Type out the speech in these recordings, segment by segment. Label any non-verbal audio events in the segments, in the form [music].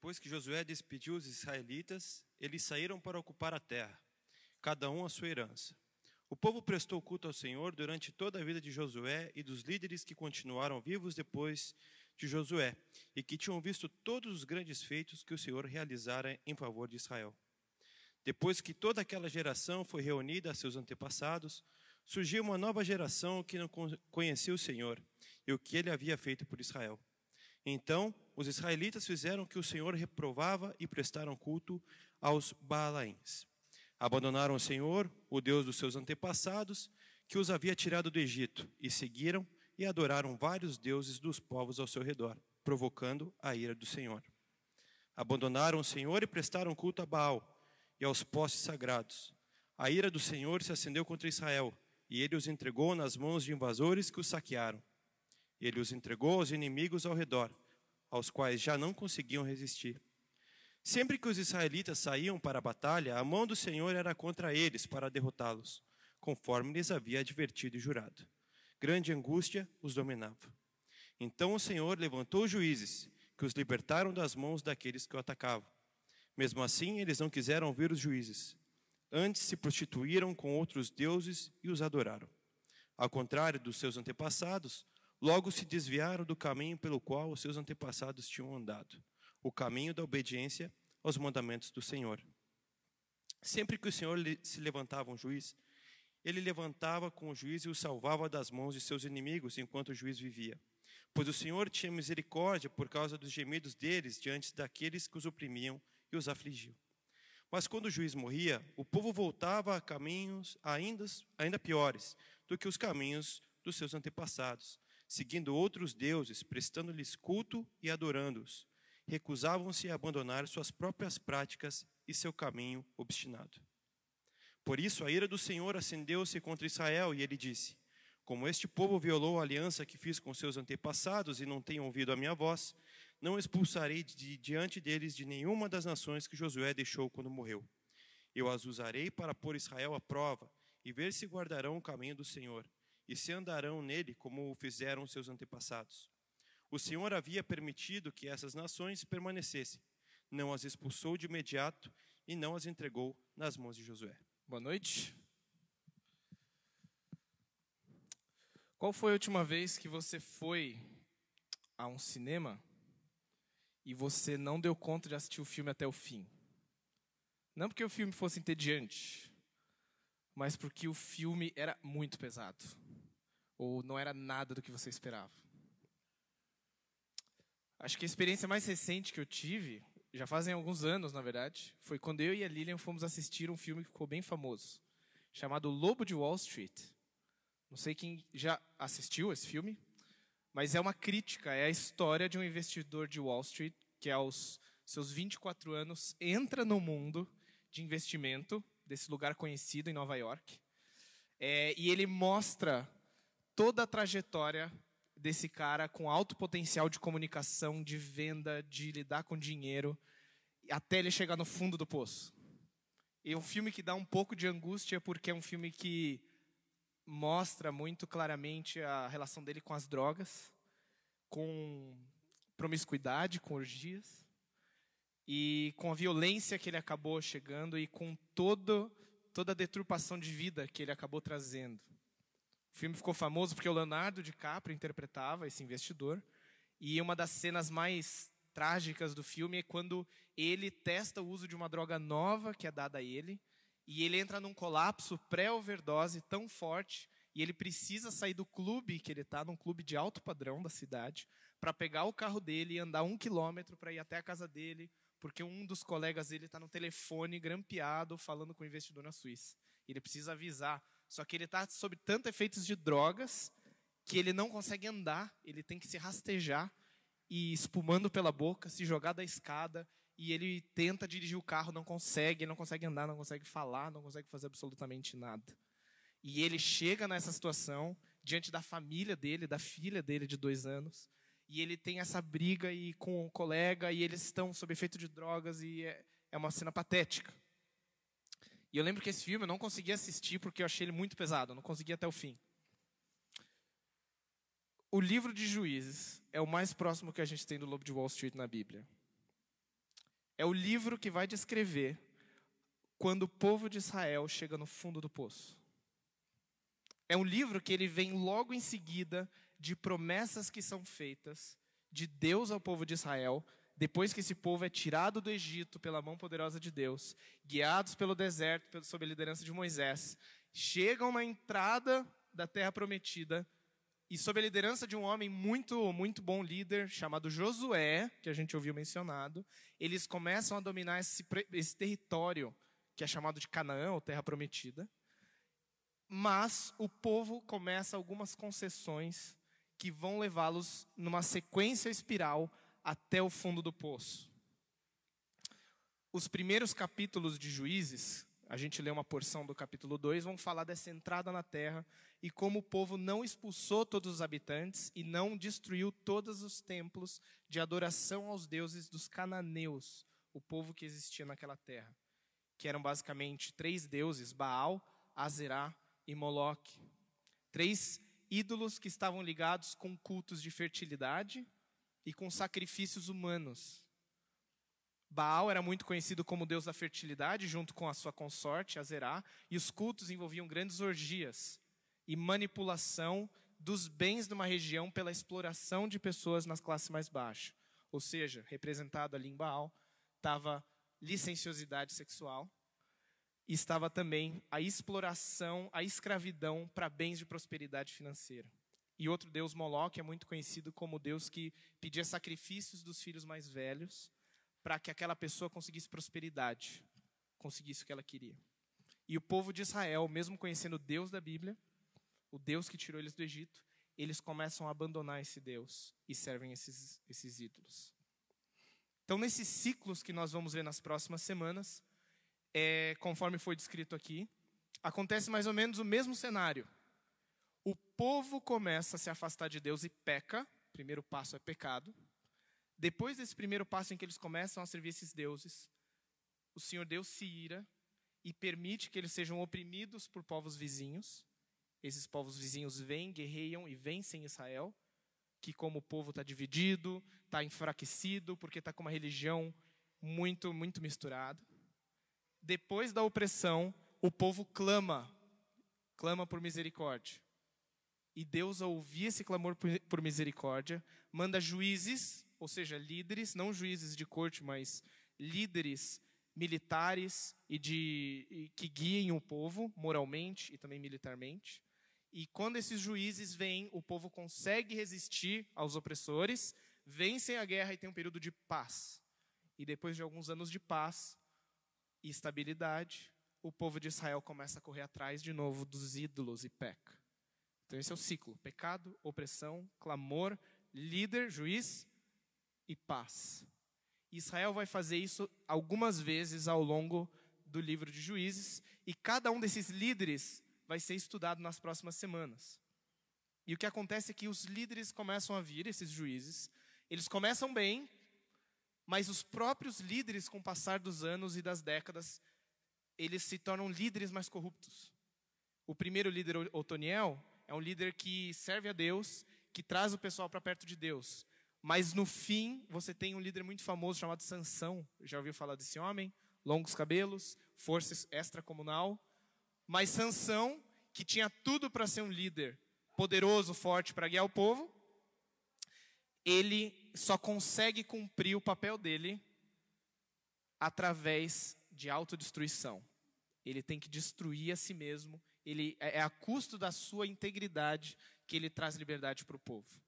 Depois que Josué despediu os israelitas, eles saíram para ocupar a terra, cada um a sua herança. O povo prestou culto ao Senhor durante toda a vida de Josué e dos líderes que continuaram vivos depois de Josué e que tinham visto todos os grandes feitos que o Senhor realizara em favor de Israel. Depois que toda aquela geração foi reunida a seus antepassados, surgiu uma nova geração que não conhecia o Senhor e o que ele havia feito por Israel. Então, os israelitas fizeram o que o Senhor reprovava e prestaram culto aos Baalaíns. Abandonaram o Senhor, o Deus dos seus antepassados, que os havia tirado do Egito, e seguiram e adoraram vários deuses dos povos ao seu redor, provocando a ira do Senhor. Abandonaram o Senhor e prestaram culto a Baal e aos postes sagrados. A ira do Senhor se acendeu contra Israel, e ele os entregou nas mãos de invasores que os saquearam. Ele os entregou aos inimigos ao redor, aos quais já não conseguiam resistir. Sempre que os israelitas saíam para a batalha, a mão do Senhor era contra eles para derrotá-los, conforme lhes havia advertido e jurado. Grande angústia os dominava. Então o Senhor levantou juízes, que os libertaram das mãos daqueles que o atacavam. Mesmo assim, eles não quiseram ouvir os juízes. Antes se prostituíram com outros deuses e os adoraram. Ao contrário dos seus antepassados, Logo se desviaram do caminho pelo qual os seus antepassados tinham andado, o caminho da obediência aos mandamentos do Senhor. Sempre que o Senhor se levantava um juiz, ele levantava com o juiz e o salvava das mãos de seus inimigos enquanto o juiz vivia. Pois o Senhor tinha misericórdia por causa dos gemidos deles diante daqueles que os oprimiam e os afligiam. Mas quando o juiz morria, o povo voltava a caminhos ainda, ainda piores do que os caminhos dos seus antepassados seguindo outros deuses, prestando-lhes culto e adorando-os. Recusavam-se a abandonar suas próprias práticas e seu caminho obstinado. Por isso a ira do Senhor acendeu-se contra Israel e ele disse: Como este povo violou a aliança que fiz com seus antepassados e não tem ouvido a minha voz, não expulsarei de diante deles de nenhuma das nações que Josué deixou quando morreu. Eu as usarei para pôr Israel à prova e ver se guardarão o caminho do Senhor e se andarão nele como o fizeram seus antepassados. O Senhor havia permitido que essas nações permanecessem, não as expulsou de imediato e não as entregou nas mãos de Josué. Boa noite. Qual foi a última vez que você foi a um cinema e você não deu conta de assistir o filme até o fim? Não porque o filme fosse entediante, mas porque o filme era muito pesado. Ou não era nada do que você esperava. Acho que a experiência mais recente que eu tive, já fazem alguns anos, na verdade, foi quando eu e a Lilian fomos assistir um filme que ficou bem famoso, chamado Lobo de Wall Street. Não sei quem já assistiu esse filme, mas é uma crítica, é a história de um investidor de Wall Street que aos seus 24 anos entra no mundo de investimento desse lugar conhecido em Nova York. É, e ele mostra toda a trajetória desse cara com alto potencial de comunicação, de venda, de lidar com dinheiro, até ele chegar no fundo do poço. E um filme que dá um pouco de angústia, porque é um filme que mostra muito claramente a relação dele com as drogas, com promiscuidade, com orgias, e com a violência que ele acabou chegando e com todo, toda a deturpação de vida que ele acabou trazendo. O filme ficou famoso porque o Leonardo DiCaprio interpretava esse investidor. E uma das cenas mais trágicas do filme é quando ele testa o uso de uma droga nova que é dada a ele. E ele entra num colapso pré-overdose tão forte e ele precisa sair do clube que ele está, num clube de alto padrão da cidade, para pegar o carro dele e andar um quilômetro para ir até a casa dele, porque um dos colegas dele está no telefone grampeado falando com o investidor na Suíça. Ele precisa avisar só que ele está sob tanto efeitos de drogas que ele não consegue andar, ele tem que se rastejar e espumando pela boca, se jogar da escada e ele tenta dirigir o carro, não consegue, não consegue andar, não consegue falar, não consegue fazer absolutamente nada. E ele chega nessa situação diante da família dele, da filha dele de dois anos, e ele tem essa briga e com o colega e eles estão sob efeito de drogas e é, é uma cena patética. E eu lembro que esse filme eu não consegui assistir porque eu achei ele muito pesado, eu não consegui até o fim. O livro de Juízes é o mais próximo que a gente tem do Lobo de Wall Street na Bíblia. é o livro que vai descrever quando o povo de Israel chega no fundo do poço. É um livro que ele vem logo em seguida de promessas que são feitas de Deus ao povo de Israel, depois que esse povo é tirado do Egito pela mão poderosa de Deus, guiados pelo deserto sob a liderança de Moisés, chegam na entrada da terra prometida e sob a liderança de um homem muito muito bom líder chamado Josué, que a gente ouviu mencionado, eles começam a dominar esse, esse território que é chamado de Canaã, ou terra prometida mas o povo começa algumas concessões que vão levá-los numa sequência espiral até o fundo do poço. Os primeiros capítulos de Juízes, a gente lê uma porção do capítulo 2, vão falar dessa entrada na terra e como o povo não expulsou todos os habitantes e não destruiu todos os templos de adoração aos deuses dos cananeus, o povo que existia naquela terra, que eram basicamente três deuses: Baal, Azerá e Moloque. Três ídolos que estavam ligados com cultos de fertilidade e com sacrifícios humanos. Baal era muito conhecido como deus da fertilidade, junto com a sua consorte, Azerá, e os cultos envolviam grandes orgias e manipulação dos bens de uma região pela exploração de pessoas nas classes mais baixas. Ou seja, representado ali em Baal, estava licenciosidade sexual, estava também a exploração, a escravidão para bens de prosperidade financeira. E outro deus, Moloque, é muito conhecido como deus que pedia sacrifícios dos filhos mais velhos para que aquela pessoa conseguisse prosperidade, conseguisse o que ela queria. E o povo de Israel, mesmo conhecendo o Deus da Bíblia, o Deus que tirou eles do Egito, eles começam a abandonar esse Deus e servem esses, esses ídolos. Então, nesses ciclos que nós vamos ver nas próximas semanas, é, conforme foi descrito aqui, acontece mais ou menos o mesmo cenário. O povo começa a se afastar de Deus e peca. O primeiro passo é pecado. Depois desse primeiro passo em que eles começam a servir esses deuses, o Senhor Deus se ira e permite que eles sejam oprimidos por povos vizinhos. Esses povos vizinhos vêm, guerreiam e vencem Israel, que como o povo está dividido, está enfraquecido, porque está com uma religião muito, muito misturada. Depois da opressão, o povo clama, clama por misericórdia. E Deus, ao ouvir esse clamor por misericórdia, manda juízes, ou seja, líderes, não juízes de corte, mas líderes militares e de e que guiem o povo moralmente e também militarmente. E quando esses juízes vêm, o povo consegue resistir aos opressores, vencem a guerra e tem um período de paz. E depois de alguns anos de paz, e estabilidade, o povo de Israel começa a correr atrás de novo dos ídolos e peca. Então esse é o ciclo: pecado, opressão, clamor, líder, juiz e paz. Israel vai fazer isso algumas vezes ao longo do livro de Juízes, e cada um desses líderes vai ser estudado nas próximas semanas. E o que acontece é que os líderes começam a vir, esses juízes, eles começam bem, mas os próprios líderes, com o passar dos anos e das décadas, eles se tornam líderes mais corruptos. O primeiro líder, Otoniel, é um líder que serve a Deus, que traz o pessoal para perto de Deus. Mas no fim, você tem um líder muito famoso chamado Sansão. Já ouviu falar desse homem? Longos cabelos, força extracomunal. Mas Sansão, que tinha tudo para ser um líder poderoso, forte para guiar o povo, ele só consegue cumprir o papel dele através de autodestruição. Ele tem que destruir a si mesmo. Ele é, é a custo da sua integridade que ele traz liberdade para o povo.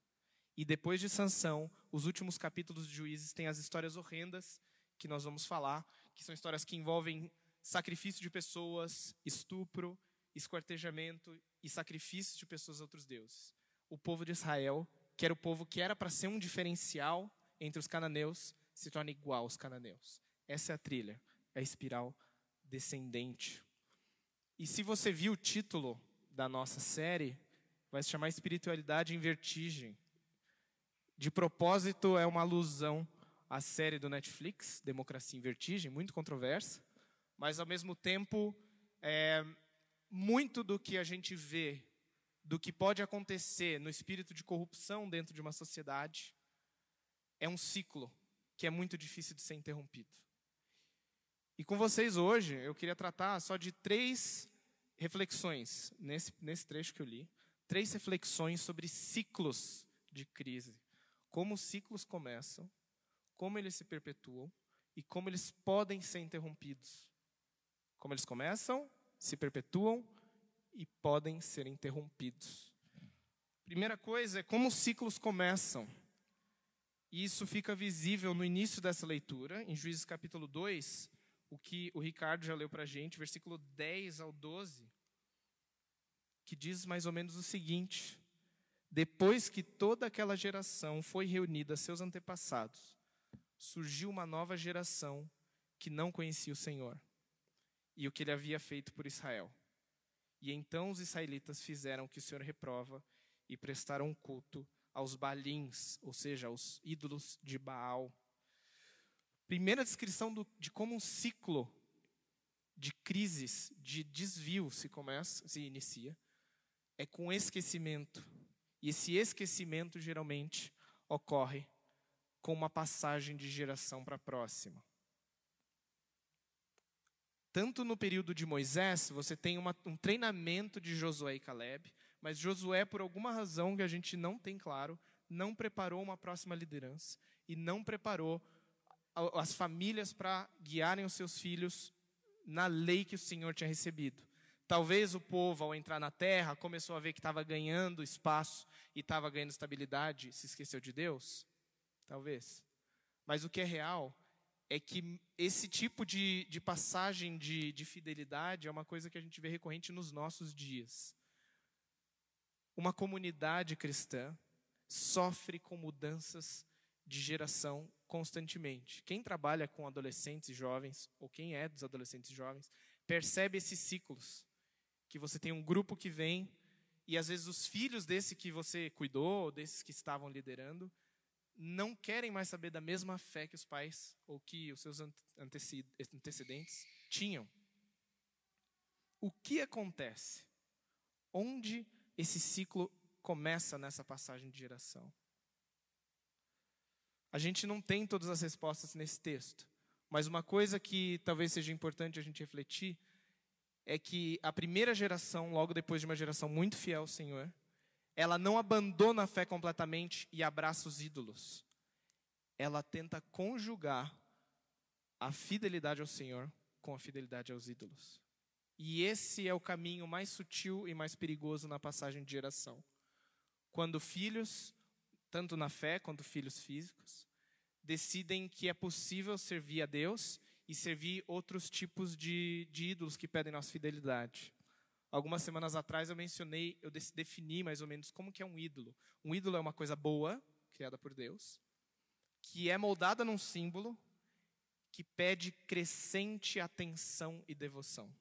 E depois de Sansão, os últimos capítulos de Juízes têm as histórias horrendas que nós vamos falar, que são histórias que envolvem sacrifício de pessoas, estupro, esquartejamento e sacrifício de pessoas a outros deuses. O povo de Israel que era o povo que era para ser um diferencial entre os cananeus, se torna igual aos cananeus. Essa é a trilha, é a espiral descendente. E se você viu o título da nossa série, vai se chamar Espiritualidade em Vertigem. De propósito, é uma alusão à série do Netflix, Democracia em Vertigem, muito controversa, mas ao mesmo tempo, é, muito do que a gente vê do que pode acontecer no espírito de corrupção dentro de uma sociedade é um ciclo que é muito difícil de ser interrompido. E com vocês hoje, eu queria tratar só de três reflexões nesse, nesse trecho que eu li. Três reflexões sobre ciclos de crise. Como os ciclos começam, como eles se perpetuam e como eles podem ser interrompidos. Como eles começam, se perpetuam e podem ser interrompidos. Primeira coisa é como os ciclos começam. E isso fica visível no início dessa leitura, em Juízes capítulo 2, o que o Ricardo já leu para a gente, versículo 10 ao 12, que diz mais ou menos o seguinte: Depois que toda aquela geração foi reunida seus antepassados, surgiu uma nova geração que não conhecia o Senhor e o que ele havia feito por Israel. E então os israelitas fizeram o que o Senhor reprova e prestaram culto aos balins, ou seja, aos ídolos de Baal. Primeira descrição do, de como um ciclo de crises, de desvio se começa, se inicia, é com esquecimento. E esse esquecimento geralmente ocorre com uma passagem de geração para a próxima. Tanto no período de Moisés, você tem uma, um treinamento de Josué e Caleb, mas Josué, por alguma razão que a gente não tem claro, não preparou uma próxima liderança e não preparou as famílias para guiarem os seus filhos na lei que o Senhor tinha recebido. Talvez o povo, ao entrar na terra, começou a ver que estava ganhando espaço e estava ganhando estabilidade, se esqueceu de Deus? Talvez. Mas o que é real é que esse tipo de, de passagem de, de fidelidade é uma coisa que a gente vê recorrente nos nossos dias. Uma comunidade cristã sofre com mudanças de geração constantemente. Quem trabalha com adolescentes e jovens, ou quem é dos adolescentes e jovens, percebe esses ciclos. Que você tem um grupo que vem, e às vezes os filhos desse que você cuidou, desses que estavam liderando, não querem mais saber da mesma fé que os pais ou que os seus antecedentes tinham. O que acontece? Onde esse ciclo começa nessa passagem de geração? A gente não tem todas as respostas nesse texto, mas uma coisa que talvez seja importante a gente refletir é que a primeira geração, logo depois de uma geração muito fiel ao Senhor, ela não abandona a fé completamente e abraça os ídolos. Ela tenta conjugar a fidelidade ao Senhor com a fidelidade aos ídolos. E esse é o caminho mais sutil e mais perigoso na passagem de geração. Quando filhos, tanto na fé quanto filhos físicos, decidem que é possível servir a Deus e servir outros tipos de, de ídolos que pedem nossa fidelidade. Algumas semanas atrás eu mencionei, eu defini mais ou menos como que é um ídolo. Um ídolo é uma coisa boa, criada por Deus, que é moldada num símbolo que pede crescente atenção e devoção.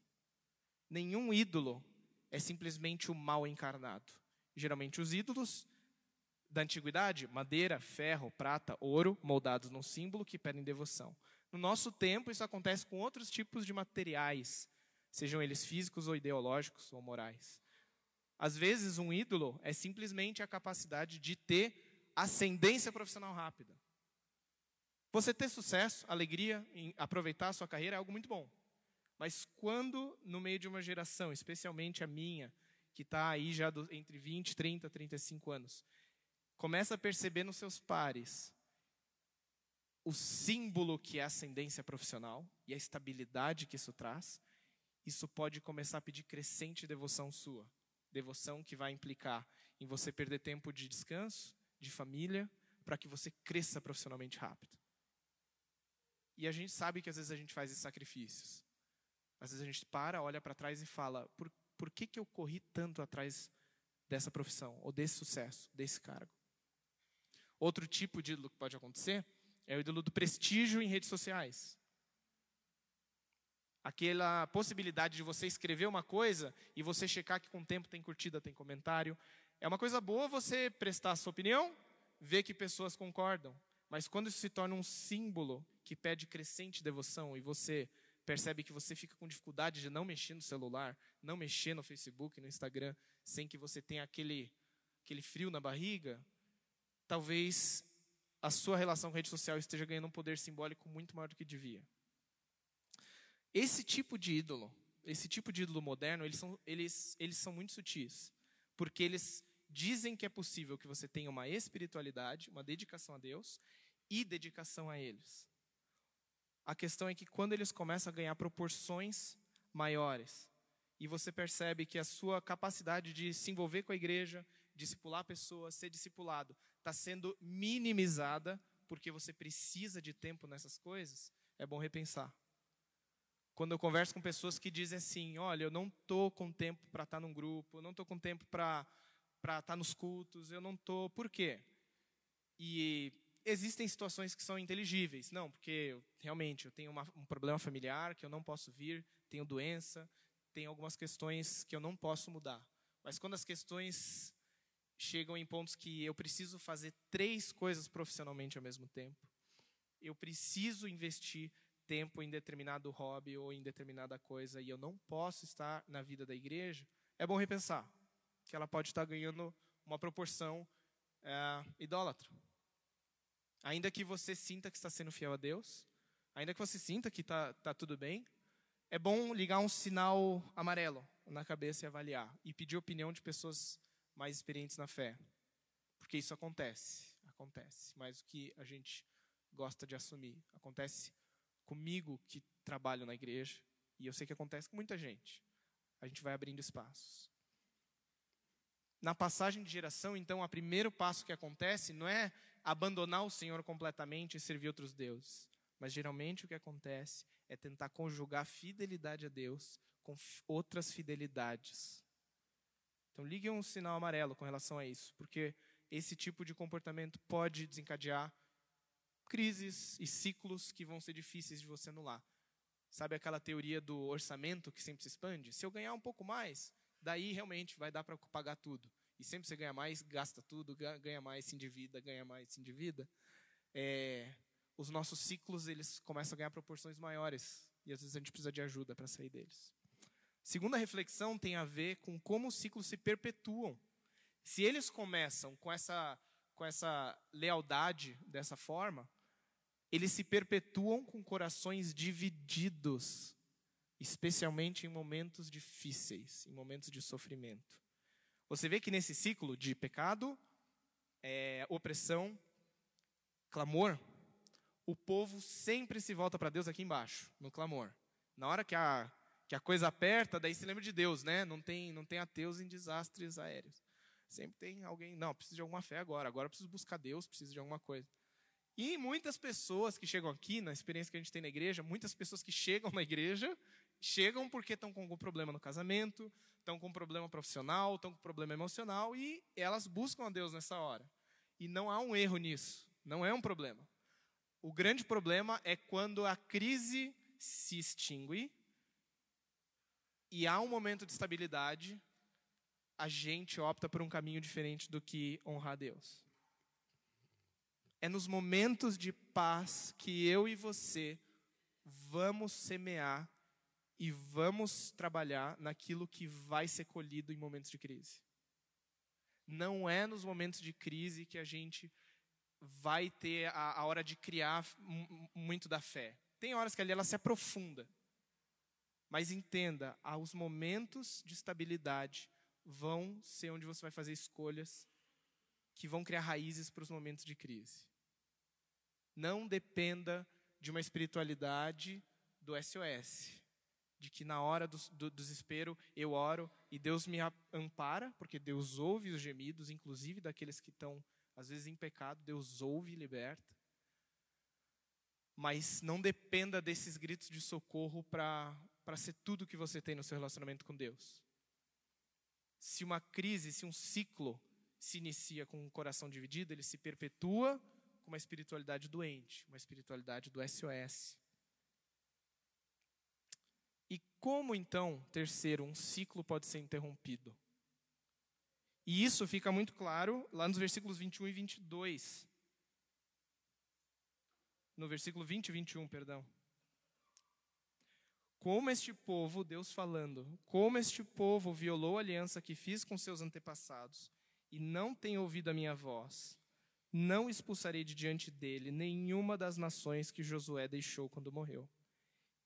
Nenhum ídolo é simplesmente o mal encarnado. Geralmente os ídolos da antiguidade, madeira, ferro, prata, ouro, moldados num símbolo que pedem devoção. No nosso tempo, isso acontece com outros tipos de materiais, sejam eles físicos ou ideológicos ou morais. Às vezes, um ídolo é simplesmente a capacidade de ter ascendência profissional rápida. Você ter sucesso, alegria em aproveitar a sua carreira é algo muito bom. Mas quando, no meio de uma geração, especialmente a minha, que está aí já do, entre 20, 30, 35 anos, começa a perceber nos seus pares o símbolo que é a ascendência profissional e a estabilidade que isso traz, isso pode começar a pedir crescente devoção sua. Devoção que vai implicar em você perder tempo de descanso, de família, para que você cresça profissionalmente rápido. E a gente sabe que às vezes a gente faz esses sacrifícios. Às vezes a gente para, olha para trás e fala: por, por que, que eu corri tanto atrás dessa profissão, ou desse sucesso, desse cargo? Outro tipo de ídolo que pode acontecer é o ídolo do prestígio em redes sociais aquela possibilidade de você escrever uma coisa e você checar que com o tempo tem curtida, tem comentário. É uma coisa boa você prestar a sua opinião, ver que pessoas concordam. Mas quando isso se torna um símbolo que pede crescente devoção e você percebe que você fica com dificuldade de não mexer no celular, não mexer no Facebook, no Instagram, sem que você tenha aquele, aquele frio na barriga, talvez a sua relação com a rede social esteja ganhando um poder simbólico muito maior do que devia. Esse tipo de ídolo, esse tipo de ídolo moderno, eles são, eles, eles são muito sutis. Porque eles dizem que é possível que você tenha uma espiritualidade, uma dedicação a Deus e dedicação a eles. A questão é que quando eles começam a ganhar proporções maiores, e você percebe que a sua capacidade de se envolver com a igreja, discipular pessoas, ser discipulado, está sendo minimizada porque você precisa de tempo nessas coisas, é bom repensar. Quando eu converso com pessoas que dizem assim, olha, eu não estou com tempo para estar tá num grupo, eu não estou com tempo para estar tá nos cultos, eu não estou. Por quê? E existem situações que são inteligíveis. Não, porque realmente eu tenho uma, um problema familiar que eu não posso vir, tenho doença, tenho algumas questões que eu não posso mudar. Mas quando as questões chegam em pontos que eu preciso fazer três coisas profissionalmente ao mesmo tempo, eu preciso investir tempo em determinado hobby ou em determinada coisa e eu não posso estar na vida da igreja, é bom repensar que ela pode estar ganhando uma proporção é, idólatra. Ainda que você sinta que está sendo fiel a Deus, ainda que você sinta que está tá tudo bem, é bom ligar um sinal amarelo na cabeça e avaliar. E pedir opinião de pessoas mais experientes na fé. Porque isso acontece. Acontece. Mais do que a gente gosta de assumir. Acontece comigo que trabalho na igreja. E eu sei que acontece com muita gente. A gente vai abrindo espaços. Na passagem de geração, então, o primeiro passo que acontece não é abandonar o Senhor completamente e servir outros deuses. Mas geralmente o que acontece é tentar conjugar fidelidade a Deus com outras fidelidades. Então ligue um sinal amarelo com relação a isso, porque esse tipo de comportamento pode desencadear crises e ciclos que vão ser difíceis de você anular. Sabe aquela teoria do orçamento que sempre se expande? Se eu ganhar um pouco mais, daí realmente vai dar para pagar tudo e sempre você ganha mais, gasta tudo, ganha mais, se endivida, ganha mais, se endivida, é, os nossos ciclos eles começam a ganhar proporções maiores e às vezes a gente precisa de ajuda para sair deles. Segunda reflexão tem a ver com como os ciclos se perpetuam. Se eles começam com essa com essa lealdade dessa forma, eles se perpetuam com corações divididos, especialmente em momentos difíceis, em momentos de sofrimento. Você vê que nesse ciclo de pecado, é, opressão, clamor, o povo sempre se volta para Deus aqui embaixo, no clamor. Na hora que a, que a coisa aperta, daí se lembra de Deus, né? Não tem, não tem ateus em desastres aéreos. Sempre tem alguém, não, preciso de alguma fé agora, agora preciso buscar Deus, preciso de alguma coisa. E muitas pessoas que chegam aqui, na experiência que a gente tem na igreja, muitas pessoas que chegam [laughs] na igreja, chegam porque estão com algum problema no casamento, estão com um problema profissional, estão com um problema emocional e elas buscam a Deus nessa hora. E não há um erro nisso, não é um problema. O grande problema é quando a crise se extingue e há um momento de estabilidade, a gente opta por um caminho diferente do que honrar Deus. É nos momentos de paz que eu e você vamos semear e vamos trabalhar naquilo que vai ser colhido em momentos de crise. Não é nos momentos de crise que a gente vai ter a, a hora de criar muito da fé. Tem horas que ali ela se aprofunda. Mas entenda, os momentos de estabilidade vão ser onde você vai fazer escolhas que vão criar raízes para os momentos de crise. Não dependa de uma espiritualidade do SOS de que na hora do, do, desespero eu oro e Deus me ampara, porque Deus ouve os gemidos, inclusive daqueles que estão, às vezes, em pecado, Deus ouve e liberta. Mas não dependa desses gritos de socorro para ser tudo que você tem no seu relacionamento com Deus. Se uma crise, se um ciclo se inicia com um coração dividido, ele se perpetua com uma espiritualidade doente, uma espiritualidade do SOS. E como então, terceiro, um ciclo pode ser interrompido? E isso fica muito claro lá nos versículos 21 e 22. No versículo 20 e 21, perdão. Como este povo, Deus falando, como este povo violou a aliança que fiz com seus antepassados e não tem ouvido a minha voz, não expulsarei de diante dele nenhuma das nações que Josué deixou quando morreu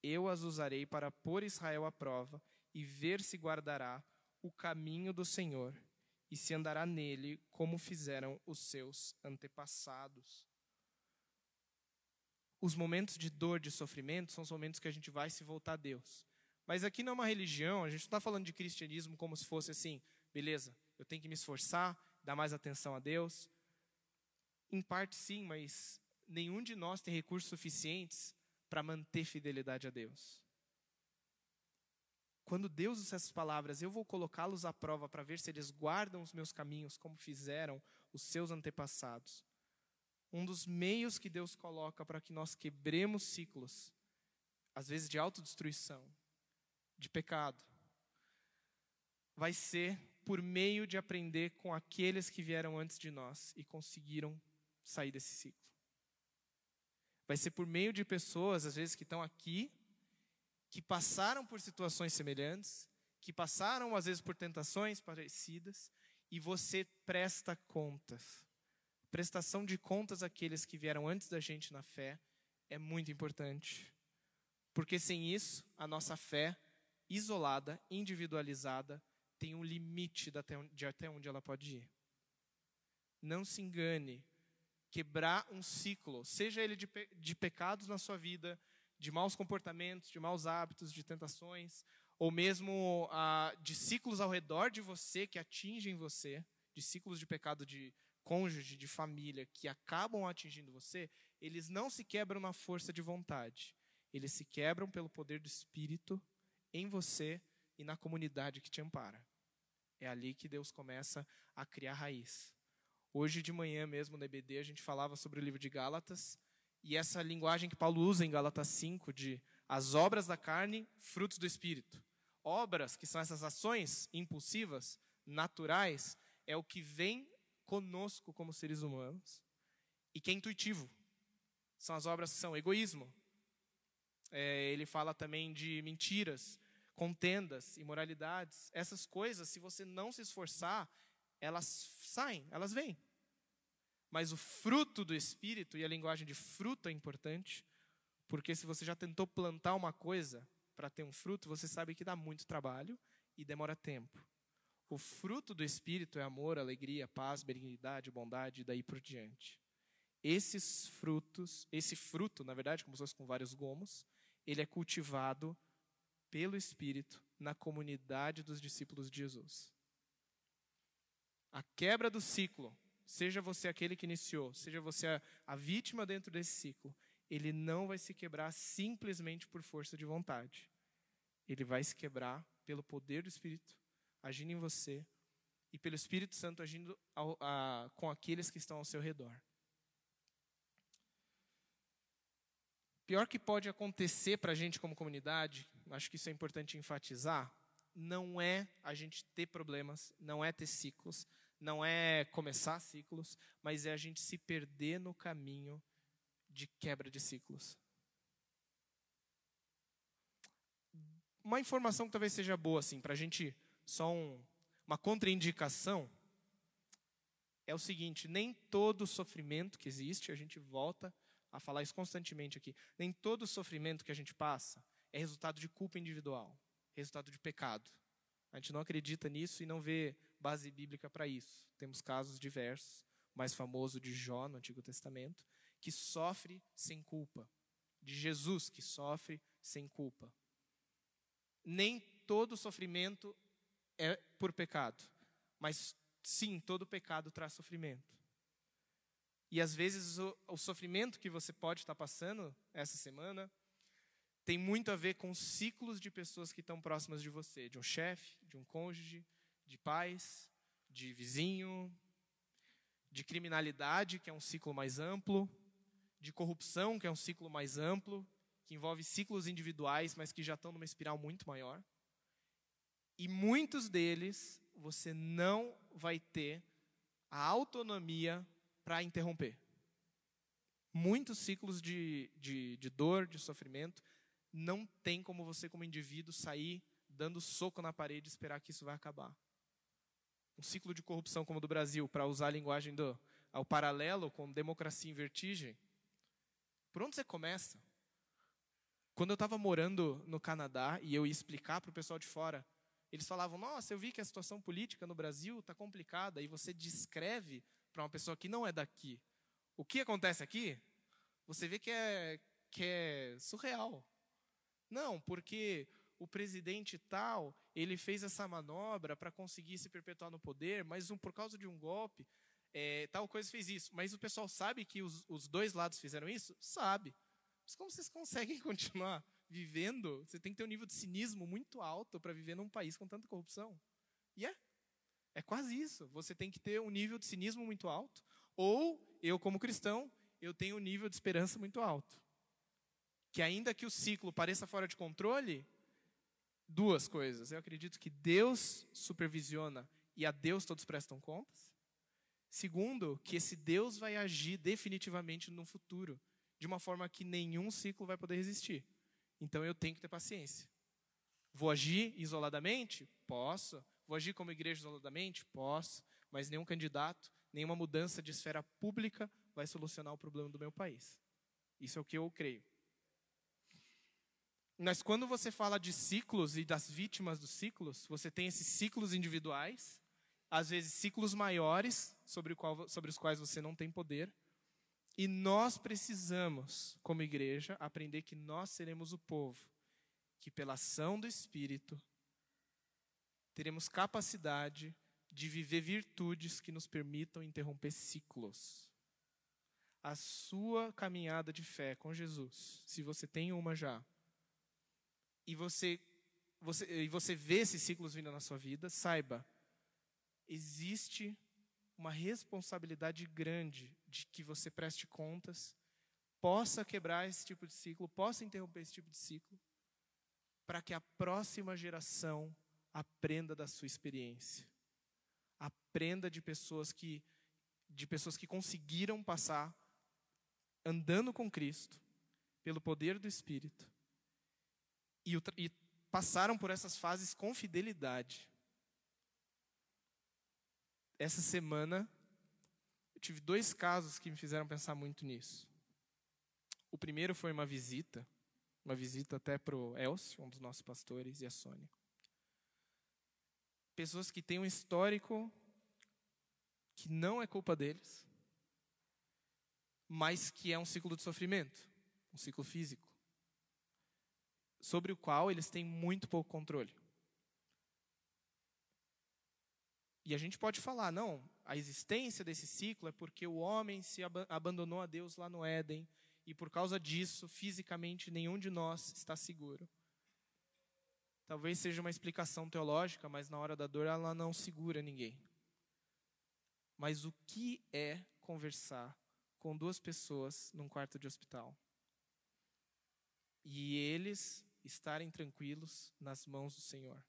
Eu as usarei para pôr Israel à prova e ver se guardará o caminho do Senhor e se andará nele como fizeram os seus antepassados. Os momentos de dor, de sofrimento, são os momentos que a gente vai se voltar a Deus. Mas aqui não é uma religião, a gente não está falando de cristianismo como se fosse assim, beleza, eu tenho que me esforçar, dar mais atenção a Deus. Em parte sim, mas nenhum de nós tem recursos suficientes para manter fidelidade a Deus. Quando Deus usa essas palavras, eu vou colocá-los à prova para ver se eles guardam os meus caminhos como fizeram os seus antepassados. Um dos meios que Deus coloca para que nós quebremos ciclos, às vezes de autodestruição, de pecado, vai ser por meio de aprender com aqueles que vieram antes de nós e conseguiram sair desse ciclo. Vai ser por meio de pessoas, às vezes, que estão aqui, que passaram por situações semelhantes, que passaram, às vezes, por tentações parecidas, e você presta contas. Prestação de contas àqueles que vieram antes da gente na fé é muito importante. Porque sem isso, a nossa fé, isolada, individualizada, tem um limite de até onde ela pode ir. Não se engane, quebrar um ciclo, seja ele de, de pecados na sua vida, de maus comportamentos, de maus hábitos, de tentações, ou mesmo ah, de ciclos ao redor de você que atingem você, de ciclos de pecado de cônjuge, de família, que acabam atingindo você, eles não se quebram na força de vontade. Eles se quebram pelo poder do Espírito em você e na comunidade que te ampara. É ali que Deus começa a criar raiz. Hoje de manhã mesmo na EBD a gente falava sobre o livro de Gálatas e essa linguagem que Paulo usa em Gálatas 5 de as obras da carne, frutos do espírito. Obras, que são essas ações impulsivas, naturais, é o que vem conosco como seres humanos e que é intuitivo. São as obras que são egoísmo. É, ele fala também de mentiras, contendas, imoralidades. Essas coisas, se você não se esforçar, elas saem, elas vêm. Mas o fruto do Espírito, e a linguagem de fruto é importante, porque se você já tentou plantar uma coisa para ter um fruto, você sabe que dá muito trabalho e demora tempo. O fruto do Espírito é amor, alegria, paz, benignidade, bondade e daí por diante. Esses frutos, esse fruto, na verdade, como se fosse com vários gomos, ele é cultivado pelo Espírito na comunidade dos discípulos de Jesus. A quebra do ciclo seja você aquele que iniciou, seja você a, a vítima dentro desse ciclo, ele não vai se quebrar simplesmente por força de vontade. Ele vai se quebrar pelo poder do Espírito agindo em você e pelo Espírito Santo agindo ao, a, com aqueles que estão ao seu redor. Pior que pode acontecer para a gente como comunidade, acho que isso é importante enfatizar, não é a gente ter problemas, não é ter ciclos, não é começar ciclos, mas é a gente se perder no caminho de quebra de ciclos. Uma informação que talvez seja boa, assim, para a gente, só um, uma contraindicação, é o seguinte: nem todo sofrimento que existe, a gente volta a falar isso constantemente aqui, nem todo sofrimento que a gente passa é resultado de culpa individual, resultado de pecado. A gente não acredita nisso e não vê base bíblica para isso. Temos casos diversos, o mais famoso de Jó no Antigo Testamento, que sofre sem culpa, de Jesus que sofre sem culpa. Nem todo sofrimento é por pecado, mas sim, todo pecado traz sofrimento. E às vezes o, o sofrimento que você pode estar passando essa semana tem muito a ver com ciclos de pessoas que estão próximas de você, de um chefe, de um cônjuge, de pais, de vizinho, de criminalidade, que é um ciclo mais amplo, de corrupção, que é um ciclo mais amplo, que envolve ciclos individuais, mas que já estão numa espiral muito maior. E muitos deles você não vai ter a autonomia para interromper. Muitos ciclos de, de, de dor, de sofrimento, não tem como você, como indivíduo, sair dando soco na parede e esperar que isso vai acabar um ciclo de corrupção como o do Brasil, para usar a linguagem do ao paralelo com democracia em vertigem, por onde você começa? Quando eu estava morando no Canadá e eu ia explicar para o pessoal de fora, eles falavam: Nossa, eu vi que a situação política no Brasil está complicada. E você descreve para uma pessoa que não é daqui o que acontece aqui, você vê que é, que é surreal. Não, porque o presidente tal, ele fez essa manobra para conseguir se perpetuar no poder, mas um, por causa de um golpe, é, tal coisa fez isso. Mas o pessoal sabe que os, os dois lados fizeram isso? Sabe. Mas como vocês conseguem [laughs] continuar vivendo? Você tem que ter um nível de cinismo muito alto para viver num país com tanta corrupção. E é. É quase isso. Você tem que ter um nível de cinismo muito alto. Ou, eu como cristão, eu tenho um nível de esperança muito alto. Que ainda que o ciclo pareça fora de controle, duas coisas. Eu acredito que Deus supervisiona e a Deus todos prestam contas. Segundo, que esse Deus vai agir definitivamente no futuro, de uma forma que nenhum ciclo vai poder resistir. Então eu tenho que ter paciência. Vou agir isoladamente? Posso. Vou agir como igreja isoladamente? Posso. Mas nenhum candidato, nenhuma mudança de esfera pública vai solucionar o problema do meu país. Isso é o que eu creio. Mas quando você fala de ciclos e das vítimas dos ciclos, você tem esses ciclos individuais, às vezes ciclos maiores sobre, qual, sobre os quais você não tem poder. E nós precisamos, como igreja, aprender que nós seremos o povo que, pela ação do Espírito, teremos capacidade de viver virtudes que nos permitam interromper ciclos. A sua caminhada de fé com Jesus, se você tem uma já, e você, você, e você vê esses ciclos vindo na sua vida, saiba, existe uma responsabilidade grande de que você preste contas, possa quebrar esse tipo de ciclo, possa interromper esse tipo de ciclo, para que a próxima geração aprenda da sua experiência. Aprenda de pessoas que de pessoas que conseguiram passar andando com Cristo pelo poder do Espírito e, e passaram por essas fases com fidelidade. Essa semana, eu tive dois casos que me fizeram pensar muito nisso. O primeiro foi uma visita, uma visita até para o Elcio, um dos nossos pastores, e a Sônia. Pessoas que têm um histórico que não é culpa deles, mas que é um ciclo de sofrimento, um ciclo físico sobre o qual eles têm muito pouco controle. E a gente pode falar, não, a existência desse ciclo é porque o homem se ab abandonou a Deus lá no Éden e por causa disso, fisicamente, nenhum de nós está seguro. Talvez seja uma explicação teológica, mas na hora da dor ela não segura ninguém. Mas o que é conversar com duas pessoas num quarto de hospital? E eles estarem tranquilos nas mãos do Senhor.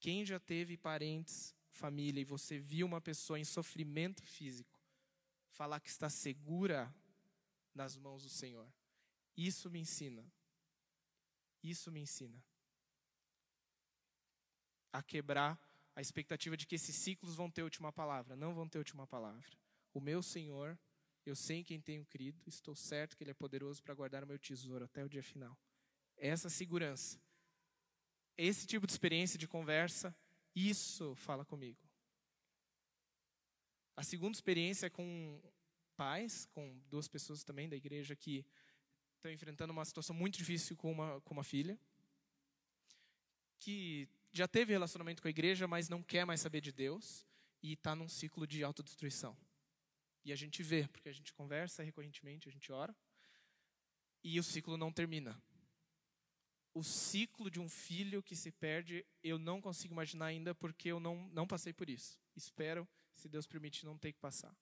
Quem já teve parentes, família, e você viu uma pessoa em sofrimento físico, falar que está segura nas mãos do Senhor. Isso me ensina. Isso me ensina a quebrar a expectativa de que esses ciclos vão ter última palavra. Não vão ter última palavra. O meu Senhor, eu sei em quem tenho crido, estou certo que Ele é poderoso para guardar o meu tesouro até o dia final essa segurança. Esse tipo de experiência de conversa, isso fala comigo. A segunda experiência é com pais, com duas pessoas também da igreja que estão enfrentando uma situação muito difícil com uma, com uma filha, que já teve relacionamento com a igreja, mas não quer mais saber de Deus e está num ciclo de autodestruição. E a gente vê, porque a gente conversa recorrentemente, a gente ora, e o ciclo não termina o ciclo de um filho que se perde, eu não consigo imaginar ainda porque eu não, não passei por isso. Espero, se Deus permitir, não ter que passar.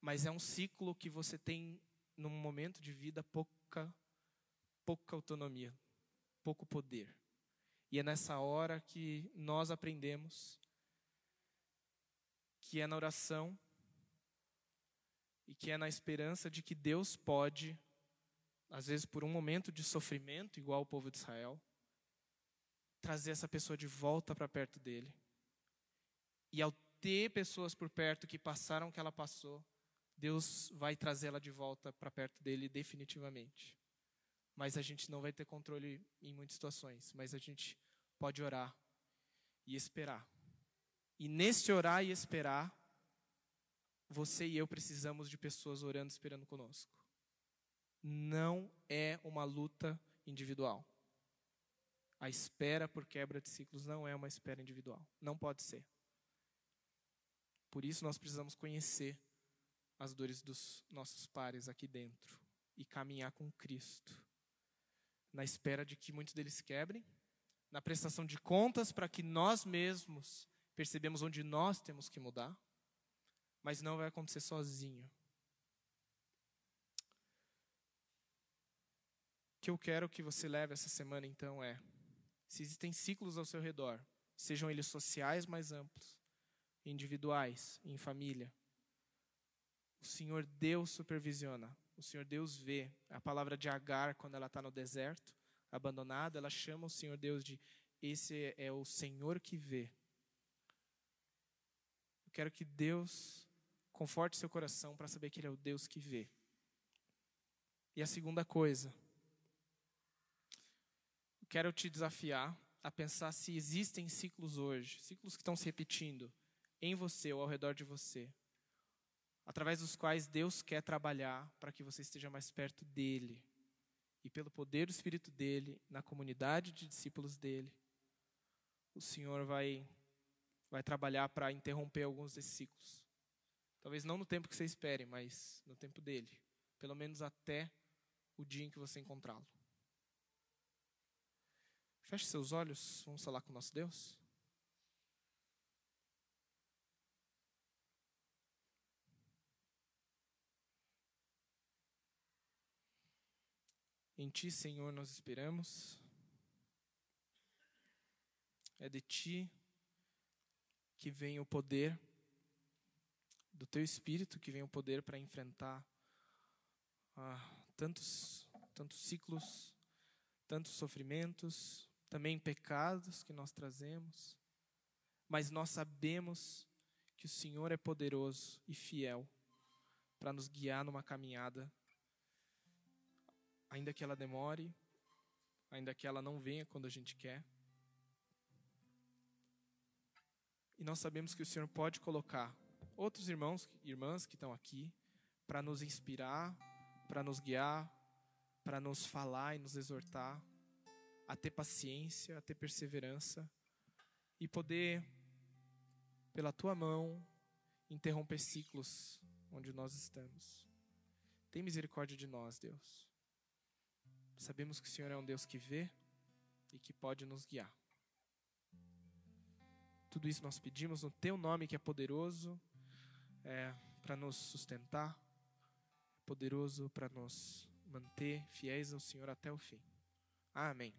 Mas é um ciclo que você tem, num momento de vida, pouca, pouca autonomia, pouco poder. E é nessa hora que nós aprendemos que é na oração e que é na esperança de que Deus pode às vezes por um momento de sofrimento, igual o povo de Israel, trazer essa pessoa de volta para perto dele. E ao ter pessoas por perto que passaram o que ela passou, Deus vai trazê-la de volta para perto dele definitivamente. mas a gente não vai ter controle em muitas situações. Mas a gente pode orar e esperar. E nesse orar e esperar, você e eu precisamos de pessoas orando esperando conosco. Não é uma luta individual. A espera por quebra de ciclos não é uma espera individual. Não pode ser. Por isso nós precisamos conhecer as dores dos nossos pares aqui dentro e caminhar com Cristo, na espera de que muitos deles quebrem, na prestação de contas para que nós mesmos percebemos onde nós temos que mudar, mas não vai acontecer sozinho. Que eu quero que você leve essa semana então é: se existem ciclos ao seu redor, sejam eles sociais mais amplos, individuais, em família, o Senhor Deus supervisiona, o Senhor Deus vê. A palavra de Agar, quando ela está no deserto, abandonada, ela chama o Senhor Deus de esse é o Senhor que vê. Eu quero que Deus conforte seu coração para saber que Ele é o Deus que vê. E a segunda coisa, quero te desafiar a pensar se existem ciclos hoje, ciclos que estão se repetindo em você ou ao redor de você, através dos quais Deus quer trabalhar para que você esteja mais perto dele e pelo poder do Espírito dele, na comunidade de discípulos dele, o Senhor vai vai trabalhar para interromper alguns desses ciclos. Talvez não no tempo que você espere, mas no tempo dele, pelo menos até o dia em que você encontrá-lo. Feche seus olhos, vamos falar com o nosso Deus. Em Ti, Senhor, nós esperamos. É de Ti que vem o poder, do Teu Espírito que vem o poder para enfrentar ah, tantos, tantos ciclos, tantos sofrimentos, também pecados que nós trazemos. Mas nós sabemos que o Senhor é poderoso e fiel para nos guiar numa caminhada ainda que ela demore, ainda que ela não venha quando a gente quer. E nós sabemos que o Senhor pode colocar outros irmãos e irmãs que estão aqui para nos inspirar, para nos guiar, para nos falar e nos exortar a ter paciência, a ter perseverança e poder, pela tua mão, interromper ciclos onde nós estamos. Tem misericórdia de nós, Deus. Sabemos que o Senhor é um Deus que vê e que pode nos guiar. Tudo isso nós pedimos no Teu nome que é poderoso é, para nos sustentar, poderoso para nos manter fiéis ao Senhor até o fim. Amém.